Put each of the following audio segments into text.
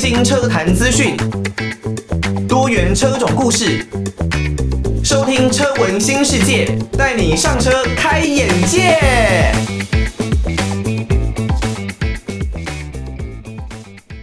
新车坛资讯，多元车种故事，收听车闻新世界，带你上车开眼界。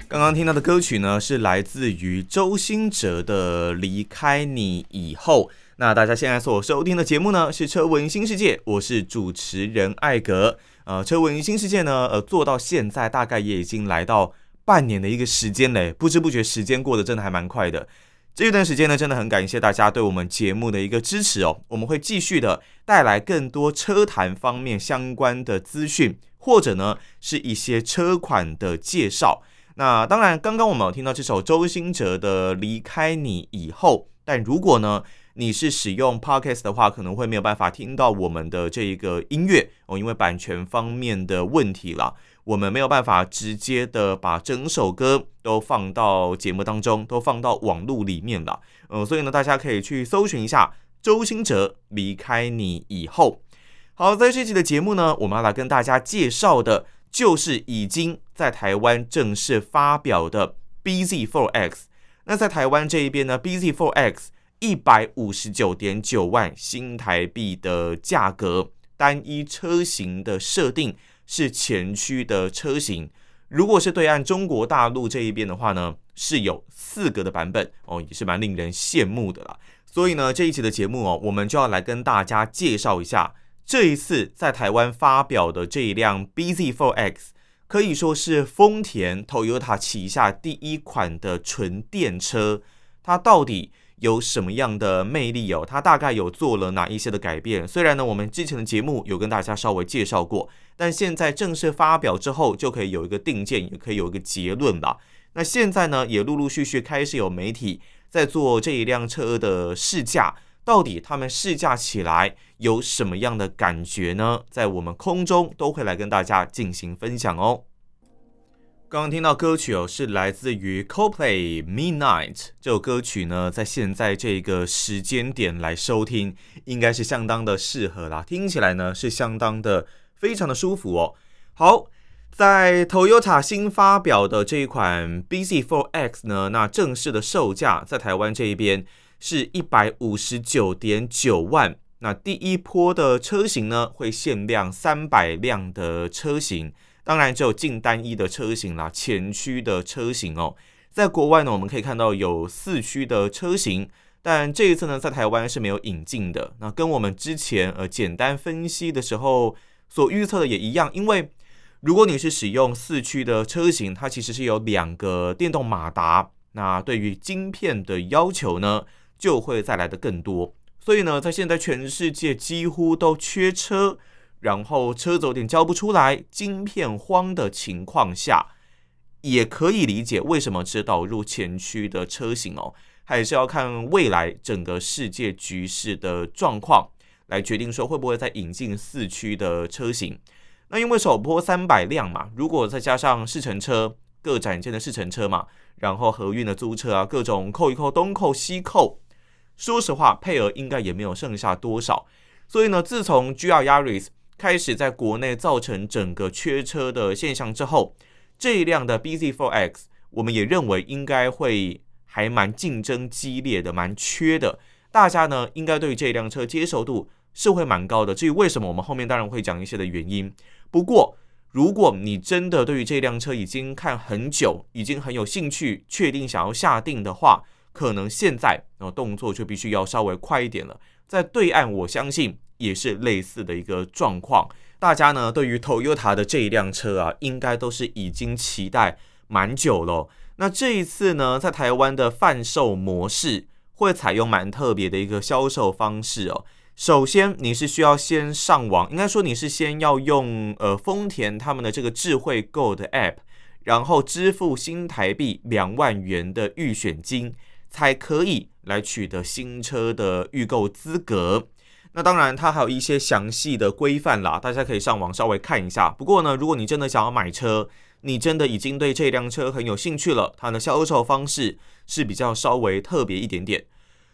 刚刚听到的歌曲呢，是来自于周兴哲的《离开你以后》。那大家现在所收听的节目呢，是车闻新世界，我是主持人艾格。呃，车闻新世界呢，呃，做到现在大概也已经来到半年的一个时间嘞，不知不觉时间过得真的还蛮快的。这一段时间呢，真的很感谢大家对我们节目的一个支持哦。我们会继续的带来更多车坛方面相关的资讯，或者呢是一些车款的介绍。那当然，刚刚我们有听到这首周兴哲的《离开你以后》，但如果呢，你是使用 Podcast 的话，可能会没有办法听到我们的这一个音乐哦，因为版权方面的问题啦，我们没有办法直接的把整首歌都放到节目当中，都放到网络里面了。嗯，所以呢，大家可以去搜寻一下周兴哲离开你以后。好，在这期的节目呢，我们要来跟大家介绍的就是已经在台湾正式发表的 bZ4X。那在台湾这一边呢，bZ4X。一百五十九点九万新台币的价格，单一车型的设定是前驱的车型。如果是对岸中国大陆这一边的话呢，是有四个的版本哦，也是蛮令人羡慕的啦。所以呢，这一期的节目哦，我们就要来跟大家介绍一下这一次在台湾发表的这一辆 bZ4X，可以说是丰田 Toyota 旗下第一款的纯电车，它到底有什么样的魅力哦？它大概有做了哪一些的改变？虽然呢，我们之前的节目有跟大家稍微介绍过，但现在正式发表之后，就可以有一个定见，也可以有一个结论了。那现在呢，也陆陆续续开始有媒体在做这一辆车的试驾，到底他们试驾起来有什么样的感觉呢？在我们空中都会来跟大家进行分享哦。刚刚听到歌曲哦，是来自于 Coldplay Midnight 这首歌曲呢，在现在这个时间点来收听，应该是相当的适合啦。听起来呢是相当的非常的舒服哦。好，在 Toyota 新发表的这一款 bZ4X 呢，那正式的售价在台湾这一边是一百五十九点九万。那第一波的车型呢，会限量三百辆的车型。当然，只有净单一的车型啦，前驱的车型哦。在国外呢，我们可以看到有四驱的车型，但这一次呢，在台湾是没有引进的。那跟我们之前呃简单分析的时候所预测的也一样，因为如果你是使用四驱的车型，它其实是有两个电动马达，那对于晶片的要求呢，就会再来的更多。所以呢，在现在全世界几乎都缺车。然后车子有点交不出来，晶片荒的情况下，也可以理解为什么只导入前驱的车型哦，还是要看未来整个世界局势的状况来决定说会不会再引进四驱的车型。那因为首波三百辆嘛，如果再加上试乘车各展间的试乘车嘛，然后合运的租车啊，各种扣一扣东扣西扣，说实话配额应该也没有剩下多少。所以呢，自从 GR Yaris 开始在国内造成整个缺车的现象之后，这一辆的 bZ4X，我们也认为应该会还蛮竞争激烈的，蛮缺的。大家呢应该对这辆车接受度是会蛮高的。至于为什么，我们后面当然会讲一些的原因。不过，如果你真的对于这辆车已经看很久，已经很有兴趣，确定想要下定的话，可能现在呃动作就必须要稍微快一点了。在对岸，我相信。也是类似的一个状况，大家呢对于 Toyota 的这一辆车啊，应该都是已经期待蛮久了。那这一次呢，在台湾的贩售模式会采用蛮特别的一个销售方式哦。首先，你是需要先上网，应该说你是先要用呃丰田他们的这个智慧购的 App，然后支付新台币两万元的预选金，才可以来取得新车的预购资格。那当然，它还有一些详细的规范啦，大家可以上网稍微看一下。不过呢，如果你真的想要买车，你真的已经对这辆车很有兴趣了，它的销售方式是比较稍微特别一点点。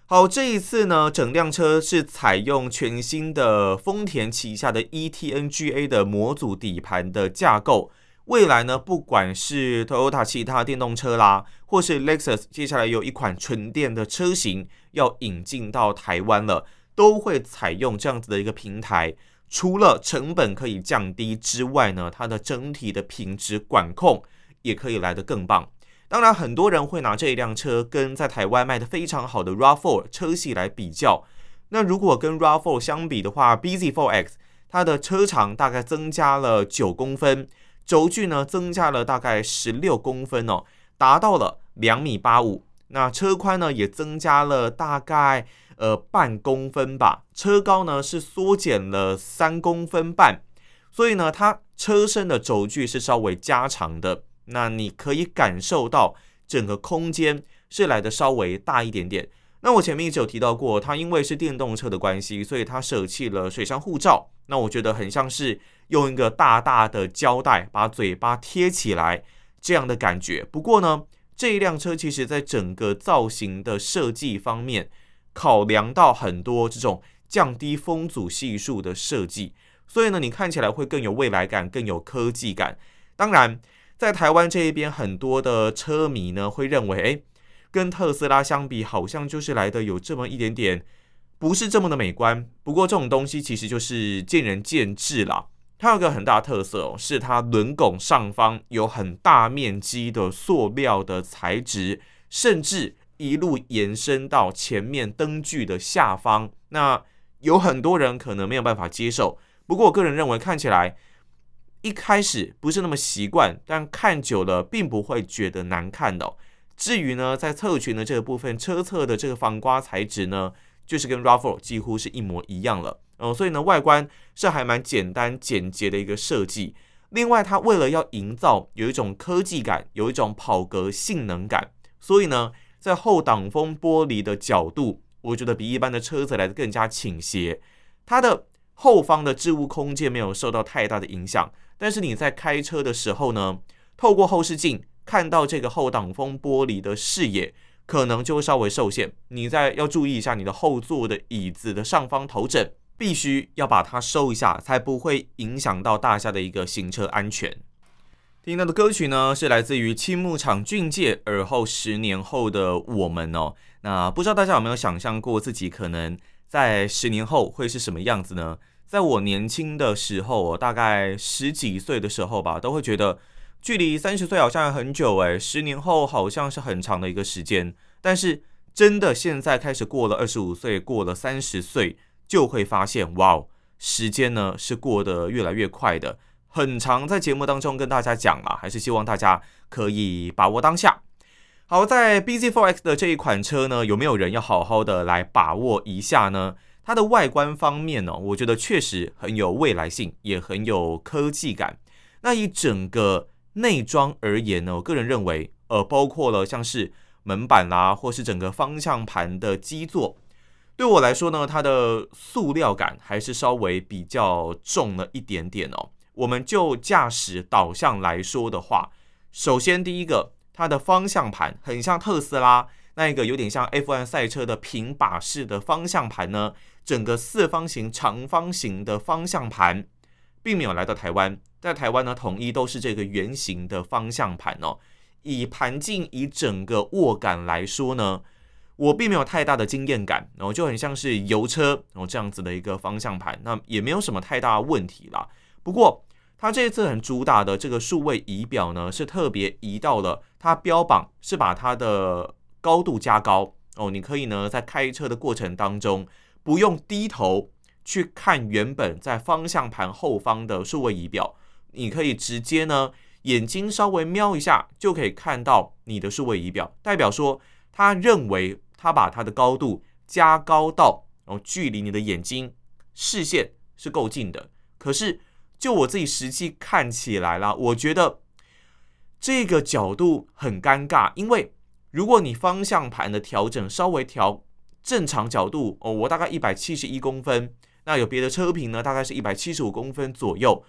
好，这一次呢，整辆车是采用全新的丰田旗下的 ETNGA 的模组底盘的架构，未来呢，不管是 Toyota 其他电动车啦，或是 Lexus 接下来有一款纯电的车型要引进到台湾了，都会采用这样子的一个平台。除了成本可以降低之外呢，它的整体的品质管控也可以来得更棒。当然，很多人会拿这一辆车跟在台湾卖的非常好的 RAV4 车系来比较。那如果跟 RAV4 相比的话，bZ4X 它的车长大概增加了九公分，轴距呢增加了大概十六公分哦，达到了两米八五。那车宽呢也增加了大概。呃，半公分吧，车高呢是缩减了三公分半，所以呢，它车身的轴距是稍微加长的。那你可以感受到整个空间是来的稍微大一点点。那我前面一直有提到过，它因为是电动车的关系，所以它舍弃了水箱护罩。那我觉得很像是用一个大大的胶带把嘴巴贴起来这样的感觉。不过呢，这一辆车其实在整个造型的设计方面，考量到很多这种降低风阻系数的设计，所以呢，你看起来会更有未来感，更有科技感。当然，在台湾这一边，很多的车迷呢会认为，诶，跟特斯拉相比，好像就是来的有这么一点点不是这么的美观。不过这种东西其实就是见仁见智啦。它有个很大的特色哦，是它轮拱上方有很大面积的塑料的材质，甚至。一路延伸到前面灯具的下方，那有很多人可能没有办法接受。不过我个人认为，看起来一开始不是那么习惯，但看久了并不会觉得难看的。至于呢，在侧裙的这个部分，车侧的这个防刮材质呢，就是跟 Rafal 几乎是一模一样了。嗯，所以呢，外观是还蛮简单简洁的一个设计。另外，它为了要营造有一种科技感，有一种跑格性能感，所以呢。在后挡风玻璃的角度，我觉得比一般的车子来的更加倾斜。它的后方的置物空间没有受到太大的影响，但是你在开车的时候呢，透过后视镜看到这个后挡风玻璃的视野，可能就会稍微受限。你在要注意一下你的后座的椅子的上方头枕，必须要把它收一下，才不会影响到大家的一个行车安全。听到的歌曲呢，是来自于青木场俊介《而后十年后的我们》哦。那不知道大家有没有想象过自己可能在十年后会是什么样子呢？在我年轻的时候，我大概十几岁的时候吧，都会觉得距离三十岁好像很久诶，十年后好像是很长的一个时间。但是真的现在开始过了二十五岁，过了三十岁，就会发现哇哦，时间呢是过得越来越快的。很常在节目当中跟大家讲啊，还是希望大家可以把握当下。好，在 bZ4X 的这一款车呢，有没有人要好好的来把握一下呢？它的外观方面呢，我觉得确实很有未来性，也很有科技感。那以整个内装而言呢，我个人认为，呃，包括了像是门板啦，或是整个方向盘的基座，对我来说呢，它的塑料感还是稍微比较重了一点点哦。我们就驾驶导向来说的话，首先第一个，它的方向盘很像特斯拉那一个有点像 F1 赛车的平把式的方向盘呢，整个四方形长方形的方向盘，并没有来到台湾，在台湾呢统一都是这个圆形的方向盘哦。以盘径以整个握感来说呢，我并没有太大的经验感，然后就很像是油车然后这样子的一个方向盘，那也没有什么太大问题啦。不过，它这一次很主打的这个数位仪表呢，是特别移到了它标榜是把它的高度加高哦。你可以呢在开车的过程当中，不用低头去看原本在方向盘后方的数位仪表，你可以直接呢眼睛稍微瞄一下，就可以看到你的数位仪表，代表说他认为他把它的高度加高到哦，距离你的眼睛视线是够近的，可是。就我自己实际看起来啦，我觉得这个角度很尴尬，因为如果你方向盘的调整稍微调正常角度哦，我大概一百七十一公分，那有别的车评呢，大概是一百七十五公分左右，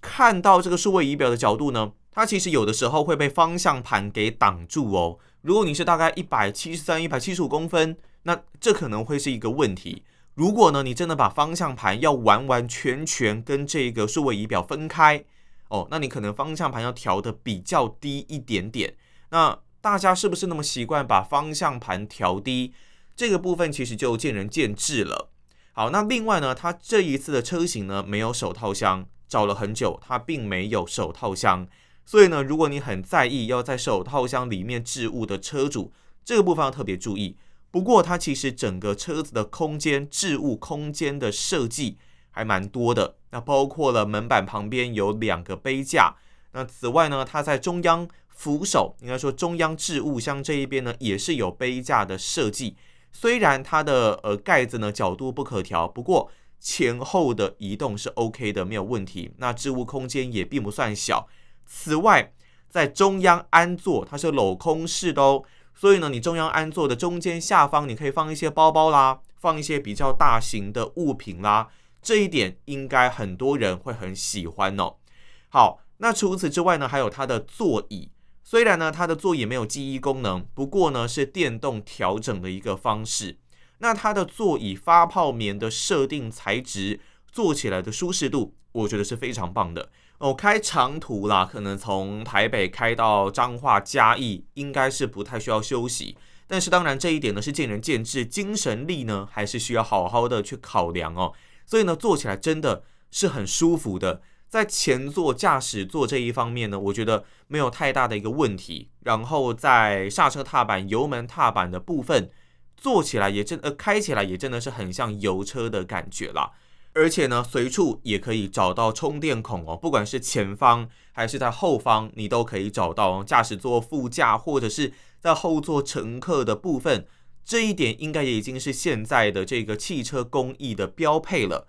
看到这个数位仪表的角度呢，它其实有的时候会被方向盘给挡住哦。如果你是大概一百七十三、一百七十五公分，那这可能会是一个问题。如果呢，你真的把方向盘要完完全全跟这个数位仪表分开哦，那你可能方向盘要调得比较低一点点。那大家是不是那么习惯把方向盘调低？这个部分其实就见仁见智了。好，那另外呢，它这一次的车型呢，没有手套箱，找了很久，它并没有手套箱。所以呢，如果你很在意要在手套箱里面置物的车主，这个部分要特别注意。不过它其实整个车子的空间置物空间的设计还蛮多的，那包括了门板旁边有两个杯架。那此外呢，它在中央扶手，应该说中央置物箱这一边呢，也是有杯架的设计。虽然它的呃盖子呢角度不可调，不过前后的移动是 OK 的，没有问题。那置物空间也并不算小。此外，在中央安座它是镂空式的哦，所以呢，你中央安座的中间下方你可以放一些包包啦，放一些比较大型的物品啦。这一点应该很多人会很喜欢哦。好，那除此之外呢，还有它的座椅。虽然呢，它的座椅没有记忆功能，不过呢是电动调整的一个方式。那它的座椅发泡棉的设定材质，坐起来的舒适度，我觉得是非常棒的。哦，开长途啦，可能从台北开到彰化嘉义，应该是不太需要休息。但是当然这一点呢是见仁见智，精神力呢还是需要好好的去考量哦。所以呢，坐起来真的是很舒服的。在前座驾驶座这一方面呢，我觉得没有太大的一个问题。然后在刹车踏板、油门踏板的部分，坐起来也真呃开起来也真的是很像油车的感觉啦。而且呢，随处也可以找到充电孔哦，不管是前方还是在后方，你都可以找到。驾驶座副驾或者是在后座乘客的部分，这一点应该也已经是现在的这个汽车工艺的标配了。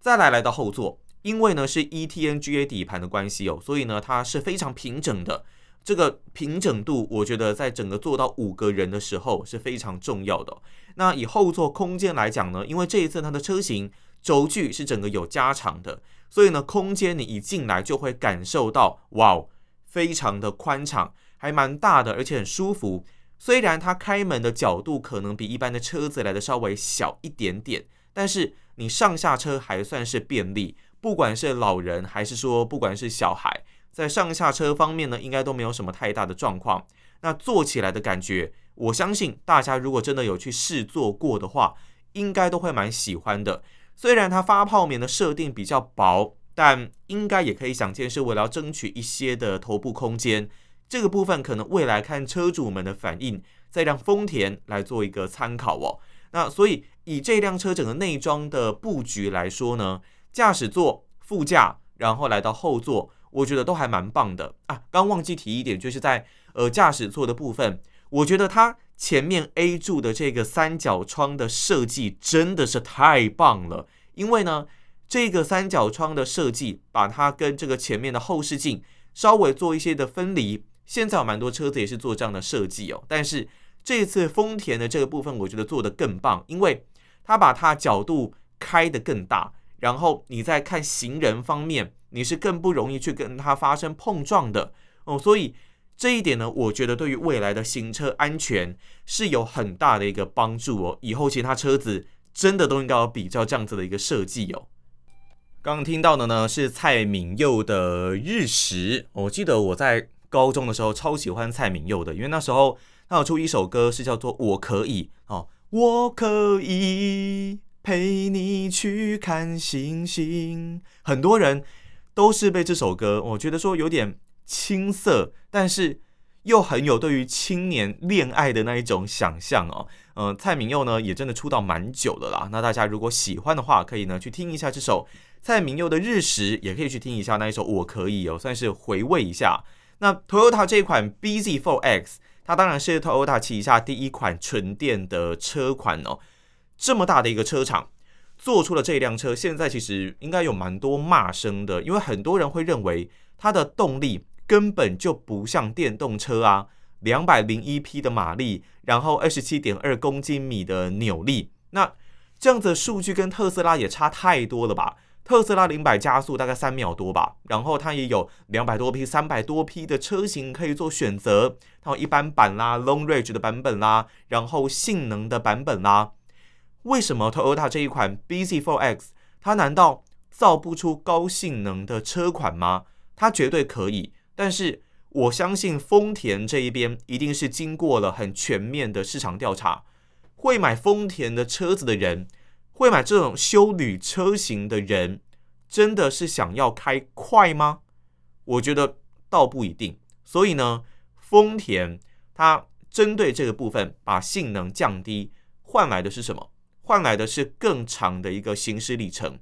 再来来到后座。因为呢是 ETNGA 底盘的关系哦，所以呢它是非常平整的。这个平整度，我觉得在整个坐到五个人的时候是非常重要的。那以后座空间来讲呢，因为这一次它的车型轴距是整个有加长的，所以呢空间你一进来就会感受到哇，非常的宽敞，还蛮大的，而且很舒服。虽然它开门的角度可能比一般的车子来的稍微小一点点，但是你上下车还算是便利。不管是老人还是说不管是小孩，在上下车方面呢，应该都没有什么太大的状况。那坐起来的感觉，我相信大家如果真的有去试坐过的话，应该都会蛮喜欢的。虽然它发泡棉的设定比较薄，但应该也可以想见是为了要争取一些的头部空间。这个部分可能未来看车主们的反应，再让丰田来做一个参考哦。那所以以这辆车整个内装的布局来说呢，驾驶座、副驾，然后来到后座，我觉得都还蛮棒的啊。刚忘记提一点，就是在呃驾驶座的部分，我觉得它前面 A 柱的这个三角窗的设计真的是太棒了。因为呢，这个三角窗的设计把它跟这个前面的后视镜稍微做一些的分离。现在有蛮多车子也是做这样的设计哦。但是这次丰田的这个部分，我觉得做得更棒，因为它把它角度开得更大。然后你在看行人方面，你是更不容易去跟它发生碰撞的哦，所以这一点呢，我觉得对于未来的行车安全是有很大的一个帮助哦。以后其他车子真的都应该要比较这样子的一个设计哦。刚刚听到的呢是蔡敏佑的《日食》，我记得我在高中的时候超喜欢蔡敏佑的，因为那时候他有出一首歌是叫做《我可以》哦，我可以。陪你去看星星，很多人都是被这首歌，我觉得说有点青涩，但是又很有对于青年恋爱的那一种想象哦。嗯、呃，蔡明佑呢也真的出道蛮久的啦。那大家如果喜欢的话，可以呢去听一下这首蔡明佑的《日食》，也可以去听一下那一首《我可以》哦，算是回味一下。那 Toyota 这一款 bZ4X，它当然是 Toyota 旗下第一款纯电的车款哦。这么大的一个车厂做出了这辆车，现在其实应该有蛮多骂声的，因为很多人会认为它的动力根本就不像电动车啊，两百零一匹的马力，然后二十七点二公斤米的扭力，那这样子数据跟特斯拉也差太多了吧？特斯拉零百加速大概三秒多吧，然后它也有两百多匹、三百多匹的车型可以做选择，它有一般版啦、Long Range 的版本啦，然后性能的版本啦。为什么 Toyota 这一款 bZ4X 它难道造不出高性能的车款吗？它绝对可以。但是我相信丰田这一边一定是经过了很全面的市场调查，会买丰田的车子的人，会买这种休旅车型的人，真的是想要开快吗？我觉得倒不一定。所以呢，丰田它针对这个部分把性能降低，换来的是什么？换来的是更长的一个行驶里程。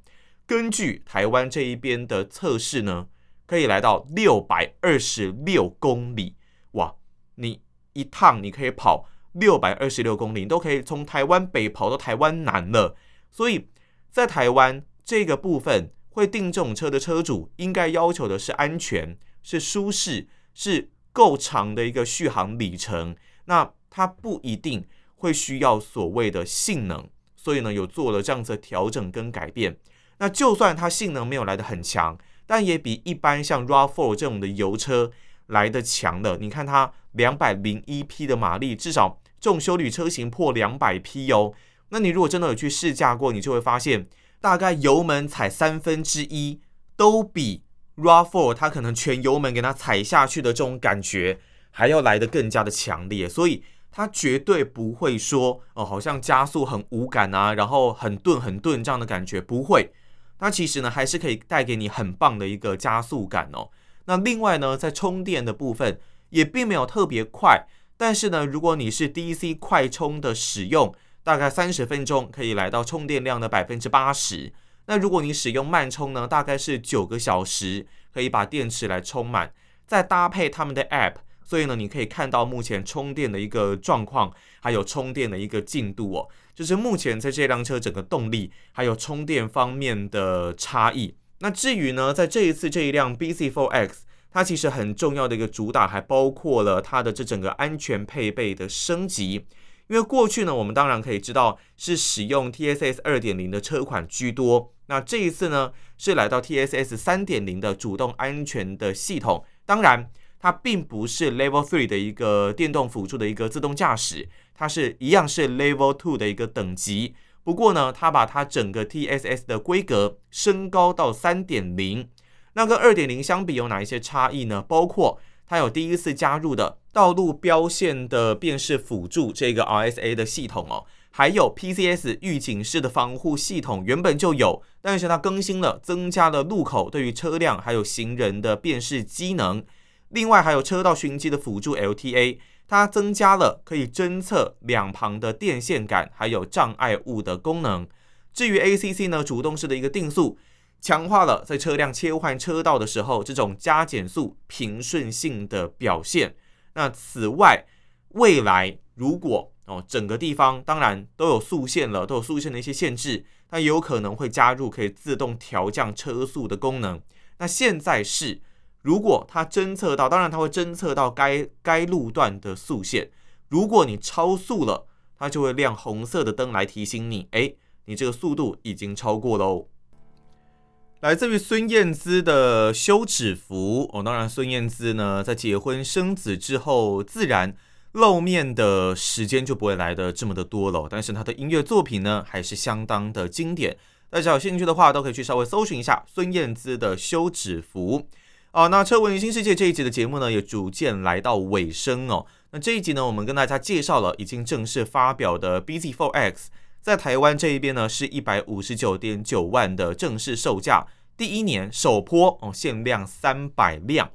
根据台湾这一边的测试呢，可以来到六百二十六公里。哇，你一趟你可以跑六百二十六公里，你都可以从台湾北跑到台湾南了。所以在台湾这个部分，会订这种车的车主应该要求的是安全、是舒适、是够长的一个续航里程。那它不一定会需要所谓的性能。所以呢，有做了这样子的调整跟改变。那就算它性能没有来得很强，但也比一般像 RAV4 这种的油车来得强了。你看它两百零一匹的马力，至少这种休旅车型破两百匹哦。那你如果真的有去试驾过，你就会发现，大概油门踩三分之一都比 RAV4 它可能全油门给它踩下去的这种感觉还要来得更加的强烈。所以。它绝对不会说哦，好像加速很无感啊，然后很顿很顿这样的感觉不会。那其实呢，还是可以带给你很棒的一个加速感哦。那另外呢，在充电的部分也并没有特别快，但是呢，如果你是 DC 快充的使用，大概三十分钟可以来到充电量的百分之八十。那如果你使用慢充呢，大概是九个小时可以把电池来充满。再搭配他们的 App。所以呢，你可以看到目前充电的一个状况，还有充电的一个进度哦。就是目前在这辆车整个动力还有充电方面的差异。那至于呢，在这一次这一辆 bZ4X，它其实很重要的一个主打还包括了它的这整个安全配备的升级。因为过去呢，我们当然可以知道是使用 TSS 二点零的车款居多。那这一次呢，是来到 TSS 三点零的主动安全的系统。当然。它并不是 Level Three 的一个电动辅助的一个自动驾驶，它是一样是 Level Two 的一个等级。不过呢，它把它整个 TSS 的规格升高到三点零。那跟二点零相比有哪一些差异呢？包括它有第一次加入的道路标线的辨识辅助这个 RSA 的系统哦，还有 PCS 预警式的防护系统原本就有，但是它更新了，增加了路口对于车辆还有行人的辨识机能。另外还有车道寻迹的辅助 LTA，它增加了可以侦测两旁的电线杆还有障碍物的功能。至于 ACC 呢，主动式的一个定速，强化了在车辆切换车道的时候这种加减速平顺性的表现。那此外，未来如果哦整个地方当然都有速限了，都有速限的一些限制，那有可能会加入可以自动调降车速的功能。那现在是。如果它侦测到，当然它会侦测到该该路段的速限。如果你超速了，它就会亮红色的灯来提醒你，哎，你这个速度已经超过喽。来自于孙燕姿的休止符哦，当然孙燕姿呢在结婚生子之后，自然露面的时间就不会来的这么的多了。但是她的音乐作品呢还是相当的经典，大家有兴趣的话都可以去稍微搜寻一下孙燕姿的休止符。哦，那车闻新世界这一集的节目呢，也逐渐来到尾声哦。那这一集呢，我们跟大家介绍了已经正式发表的 bZ4X，在台湾这一边呢，是一百五十九点九万的正式售价，第一年首波哦，限量三百辆。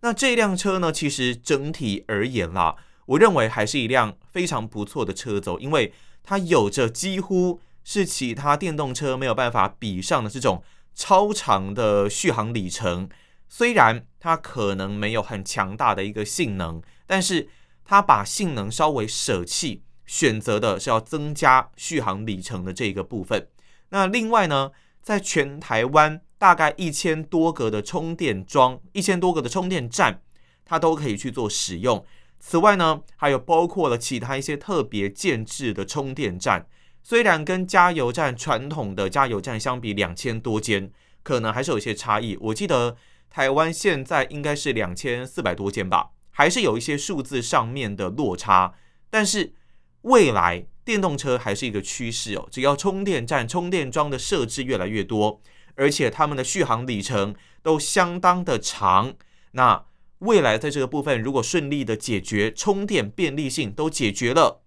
那这辆车呢，其实整体而言啦，我认为还是一辆非常不错的车走，因为它有着几乎是其他电动车没有办法比上的这种超长的续航里程。虽然它可能没有很强大的一个性能，但是它把性能稍微舍弃，选择的是要增加续航里程的这个部分。那另外呢，在全台湾大概一千多个的充电桩、一千多个的充电站，它都可以去做使用。此外呢，还有包括了其他一些特别建置的充电站，虽然跟加油站传统的加油站相比，两千多间可能还是有一些差异。我记得。台湾现在应该是两千四百多间吧，还是有一些数字上面的落差。但是未来电动车还是一个趋势哦，只要充电站、充电桩的设置越来越多，而且他们的续航里程都相当的长。那未来在这个部分，如果顺利的解决充电便利性都解决了，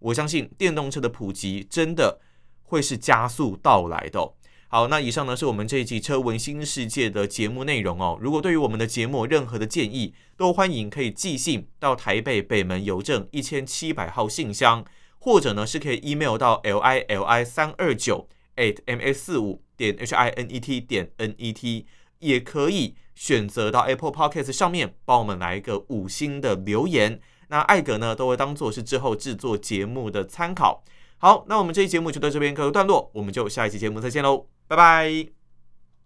我相信电动车的普及真的会是加速到来的。好，那以上呢是我们这一集《车闻新世界》的节目内容哦。如果对于我们的节目任何的建议，都欢迎可以寄信到台北北门邮政一千七百号信箱，或者呢是可以 email 到 l i l i 三二九 at m s 四五点 h i n e t 点 n e t，也可以选择到 Apple Podcast 上面帮我们来一个五星的留言。那艾格呢，都会当做是之后制作节目的参考。好，那我们这期节目就到这边告一段落，我们就下一期节目再见喽，拜拜。